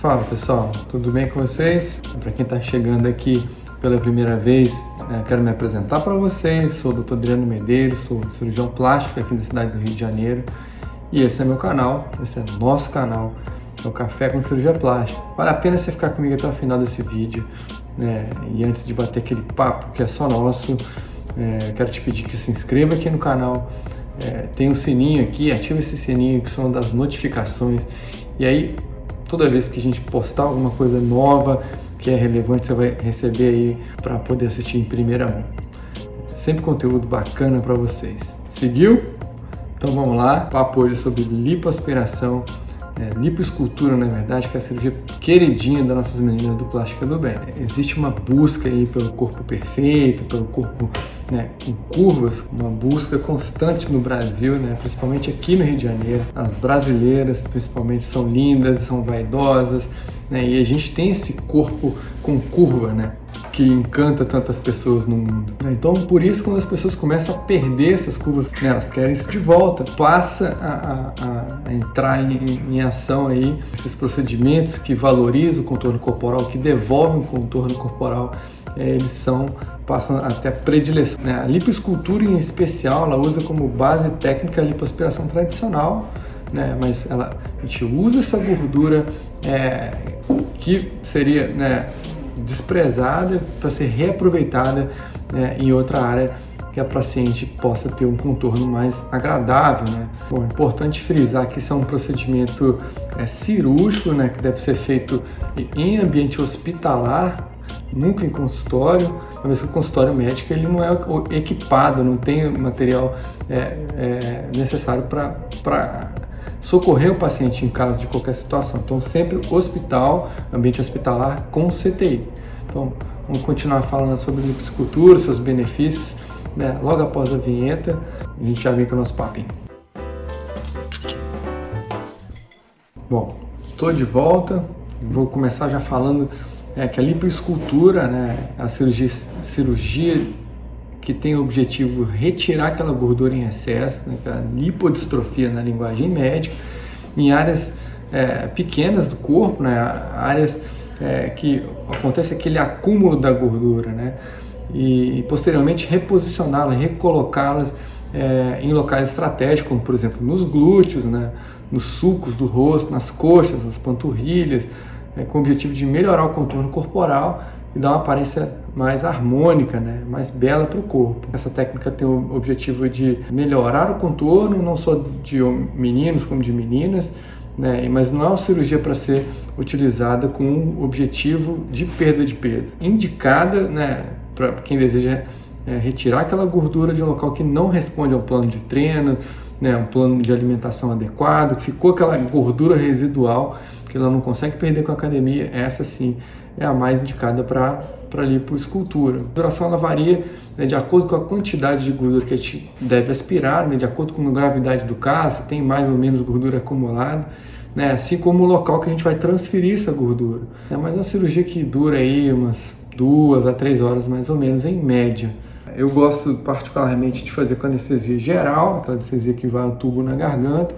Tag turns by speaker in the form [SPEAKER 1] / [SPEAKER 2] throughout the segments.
[SPEAKER 1] Fala pessoal, tudo bem com vocês? Para quem está chegando aqui pela primeira vez, é, quero me apresentar para vocês. Sou o Dr. Adriano Medeiros, sou cirurgião plástico aqui na cidade do Rio de Janeiro e esse é meu canal, esse é nosso canal, é o Café com Cirurgia Plástica. Vale a pena você ficar comigo até o final desse vídeo né? e antes de bater aquele papo que é só nosso, é, quero te pedir que se inscreva aqui no canal, é, tem um sininho aqui, ativa esse sininho que são das notificações e aí toda vez que a gente postar alguma coisa nova que é relevante, você vai receber aí para poder assistir em primeira mão. Sempre conteúdo bacana para vocês. Seguiu? Então vamos lá, papo hoje sobre lipoaspiração, é, lipoescultura na verdade, que é a cirurgia queridinha das nossas meninas do Plástica do Bem. Existe uma busca aí pelo corpo perfeito, pelo corpo né, com curvas, uma busca constante no Brasil, né, principalmente aqui no Rio de Janeiro. As brasileiras, principalmente, são lindas, são vaidosas, né, e a gente tem esse corpo com curva, né, que encanta tantas pessoas no mundo. Então, por isso, quando as pessoas começam a perder essas curvas, né, elas querem isso de volta, passa a, a, a entrar em, em, ação aí esses procedimentos que valorizam o contorno corporal, que devolvem o contorno corporal é, eles são passam até predileção. Né? A lipoescultura em especial, ela usa como base técnica a lipoaspiração tradicional, né? mas ela, a gente usa essa gordura é, que seria né, desprezada para ser reaproveitada né, em outra área que a paciente possa ter um contorno mais agradável. Né? Bom, é importante frisar que isso é um procedimento é, cirúrgico, né, que deve ser feito em ambiente hospitalar, nunca em consultório, uma vez que o consultório médico ele não é equipado, não tem material é, é, necessário para socorrer o paciente em caso de qualquer situação. Então, sempre hospital, ambiente hospitalar com CTI. Então, vamos continuar falando sobre liposcultura, seus benefícios, né? logo após a vinheta, a gente já vem com o nosso papinho. Bom, estou de volta, vou começar já falando é, que a lipoescultura, né, a cirurgia, cirurgia que tem o objetivo retirar aquela gordura em excesso, né, é a lipodistrofia na linguagem médica, em áreas é, pequenas do corpo, né, áreas é, que acontece aquele acúmulo da gordura, né, e, posteriormente reposicioná-las, recolocá-las é, em locais estratégicos, como por exemplo nos glúteos, né, nos sulcos do rosto, nas coxas, nas panturrilhas, né, com o objetivo de melhorar o contorno corporal e dar uma aparência mais harmônica, né, mais bela para o corpo. Essa técnica tem o objetivo de melhorar o contorno, não só de meninos como de meninas, né, mas não é uma cirurgia para ser utilizada com o objetivo de perda de peso. Indicada né, para quem deseja é, retirar aquela gordura de um local que não responde ao plano de treino, né, um plano de alimentação adequado, que ficou aquela gordura residual que ela não consegue perder com a academia, essa sim é a mais indicada para para lipoescultura. A duração ela varia né, de acordo com a quantidade de gordura que a gente deve aspirar, né, de acordo com a gravidade do caso, tem mais ou menos gordura acumulada, né, assim como o local que a gente vai transferir essa gordura. É mas uma cirurgia que dura aí umas duas a três horas mais ou menos em média. Eu gosto particularmente de fazer com anestesia geral, aquela anestesia que vai ao tubo na garganta.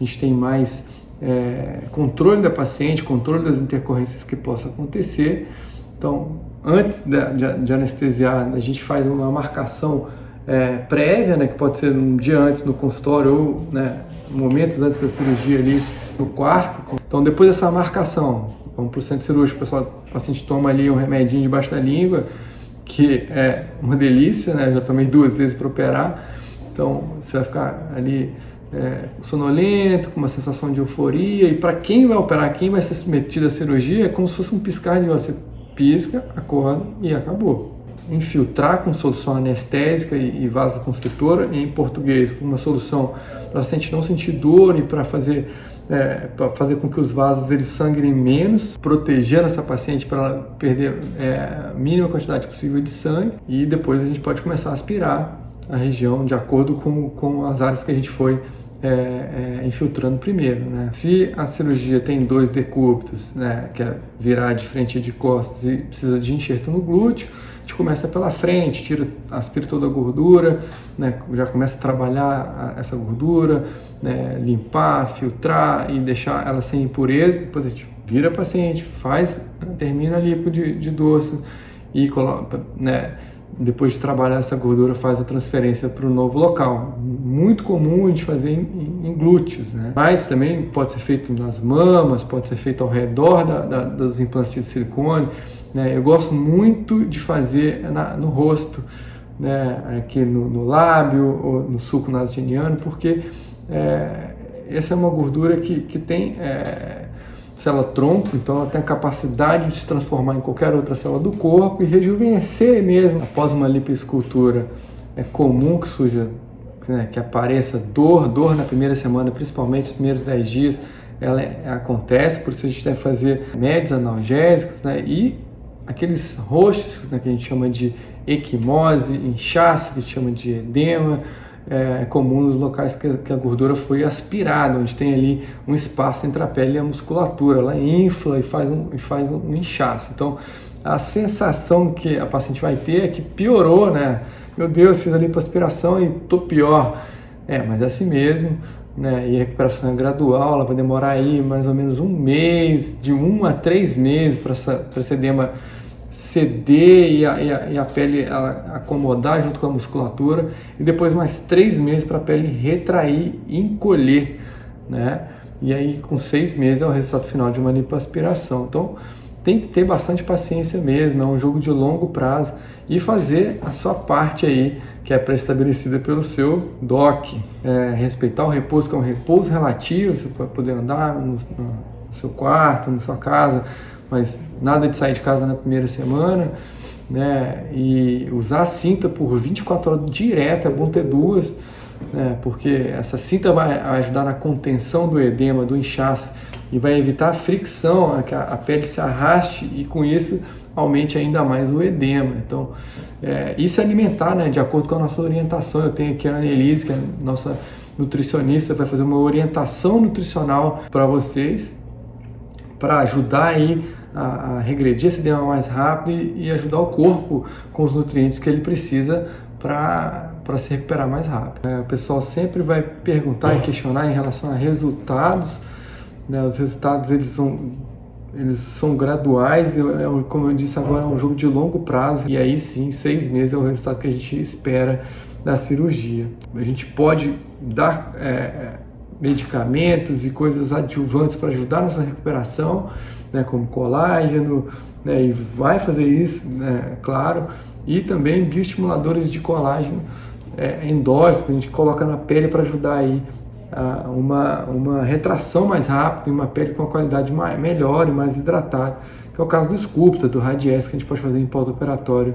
[SPEAKER 1] A gente tem mais é, controle da paciente, controle das intercorrências que possa acontecer. Então, antes de, de, anestesiar, a gente faz uma marcação é, prévia, né, que pode ser um dia antes no consultório ou né, momentos antes da cirurgia ali no quarto. Então, depois dessa marcação, vamos para o centro cirúrgico, o, pessoal, o paciente toma ali um remedinho debaixo da língua, que é uma delícia, né? já tomei duas vezes para operar, então você vai ficar ali é, sonolento, com uma sensação de euforia. E para quem vai operar, quem vai ser submetido à cirurgia, é como se fosse um piscar de olho. Você pisca, acorda e acabou. Infiltrar com solução anestésica e vasoconstritora, em português, com uma solução para paciente não sentir dor e para fazer é, para fazer com que os vasos eles sangrem menos, protegendo essa paciente para perder é, a mínima quantidade possível de sangue e depois a gente pode começar a aspirar a região de acordo com, com as áreas que a gente foi é, é, infiltrando primeiro. Né? Se a cirurgia tem dois decúbitos, né, que é virar de frente e de costas e precisa de enxerto no glúteo, a gente começa pela frente, tira, aspira toda a gordura, né, já começa a trabalhar essa gordura, né, limpar, filtrar e deixar ela sem impureza. Depois a gente vira paciente, faz, termina a lipo de, de dorso e coloca, né, depois de trabalhar essa gordura, faz a transferência para o novo local. Muito comum de fazer em, em, glúteos, né? Mas também pode ser feito nas mamas, pode ser feito ao redor da, da, dos implantes de silicone. Né? Eu gosto muito de fazer na, no rosto, né? aqui no, no, lábio ou no sulco nasogeniano, porque é, essa é uma gordura que, que tem... É, célula tronco, então ela tem a capacidade de se transformar em qualquer outra célula do corpo e rejuvenescer mesmo. Após uma lipoescultura, é comum que surja, né, que apareça dor, dor na primeira semana, principalmente nos primeiros 10 dias, ela é, acontece, por isso a gente deve fazer médios analgésicos, né, e aqueles roxos, né, que a gente chama de equimose, inchaço, que a gente chama de edema, é, comum nos locais que, que, a gordura foi aspirada, onde tem ali um espaço entre a pele e a musculatura. Ela infla e faz um, e faz um inchaço. Então, a sensação que a paciente vai ter é que piorou, né? Meu Deus, fiz a lipoaspiração e tô pior. É, mas é assim mesmo, né? E a recuperação é gradual, ela vai demorar aí mais ou menos um mês, de um a três meses para esse edema ceder e a, e a, e a pele acomodar junto com a musculatura e depois mais três meses para a pele retrair e encolher, né? E aí com seis meses é o resultado final de uma lipoaspiração. Então tem que ter bastante paciência mesmo, é um jogo de longo prazo e fazer a sua parte aí que é pré-estabelecida pelo seu DOC. É, respeitar o repouso, que é um repouso relativo, você pode poder andar no, no seu quarto, na sua casa, mas nada de sair de casa na primeira semana, né? E usar a cinta por 24 horas direto, é bom ter duas, né? Porque essa cinta vai ajudar na contenção do edema, do inchaço e vai evitar a fricção, né? que a pele se arraste e com isso aumente ainda mais o edema. Então, é, isso é alimentar, né? De acordo com a nossa orientação. Eu tenho aqui a Annelise, que é a nossa nutricionista, vai fazer uma orientação nutricional para vocês, para ajudar aí a, a regredir esse edema mais rápido e, e, ajudar o corpo com os nutrientes que ele precisa para se recuperar mais rápido. É, o pessoal sempre vai perguntar e questionar em relação a resultados. Né? Os resultados eles são, eles são graduais, é, como eu disse agora, é um jogo de longo prazo e aí sim, seis meses é o resultado que a gente espera da cirurgia. A gente pode dar é, medicamentos e coisas adjuvantes para ajudar nessa recuperação, né, como colágeno, né, e vai fazer isso, né, claro, e também bioestimuladores de colágeno é, endógeno, que a gente coloca na pele para ajudar aí a, uma, uma retração mais rápida e uma pele com a qualidade mais, melhor e mais hidratada, que é o caso do Sculpta, do Radies, que a gente pode fazer em pós-operatório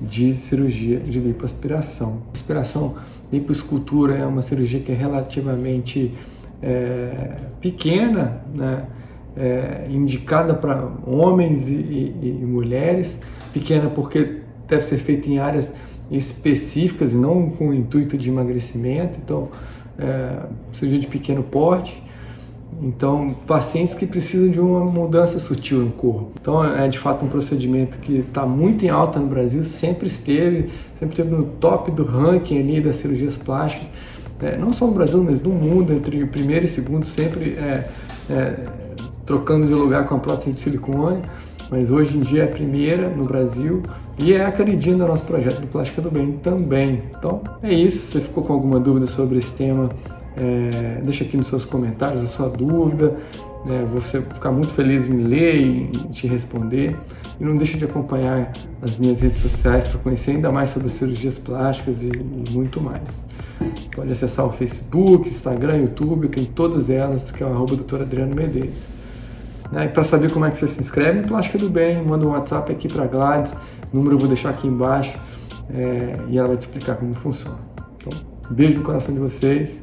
[SPEAKER 1] de cirurgia de lipoaspiração. Aspiração lipoescultura é uma cirurgia que é relativamente é, pequena, né? é, indicada para homens e, e, e, mulheres, pequena porque deve ser feita em áreas específicas e não com o intuito de emagrecimento, então é, cirurgia de pequeno porte, então pacientes que precisam de uma mudança sutil no corpo. Então é de fato um procedimento que está muito em alta no Brasil, sempre esteve, sempre esteve no top do ranking ali das cirurgias plásticas, é, não só no Brasil, mas no mundo, entre o primeiro e segundo sempre é, é trocando de lugar com a prótese de silicone, mas hoje em dia é a primeira no Brasil e é a queridinha do nosso projeto do Plástica do Bem também. Então é isso. Se você ficou com alguma dúvida sobre esse tema, é, deixa aqui nos seus comentários a sua dúvida. É, vou ficar muito feliz em ler e te responder. E não deixe de acompanhar as minhas redes sociais para conhecer ainda mais sobre cirurgias plásticas e, e muito mais. Pode acessar o Facebook, Instagram, YouTube, tem todas elas, que é o arroba doutor Adriano Medeiros. Né? E para saber como é que você se inscreve, Plástica do Bem, manda um WhatsApp aqui para Gladys, o número eu vou deixar aqui embaixo é, e ela vai te explicar como funciona. Então, beijo no coração de vocês,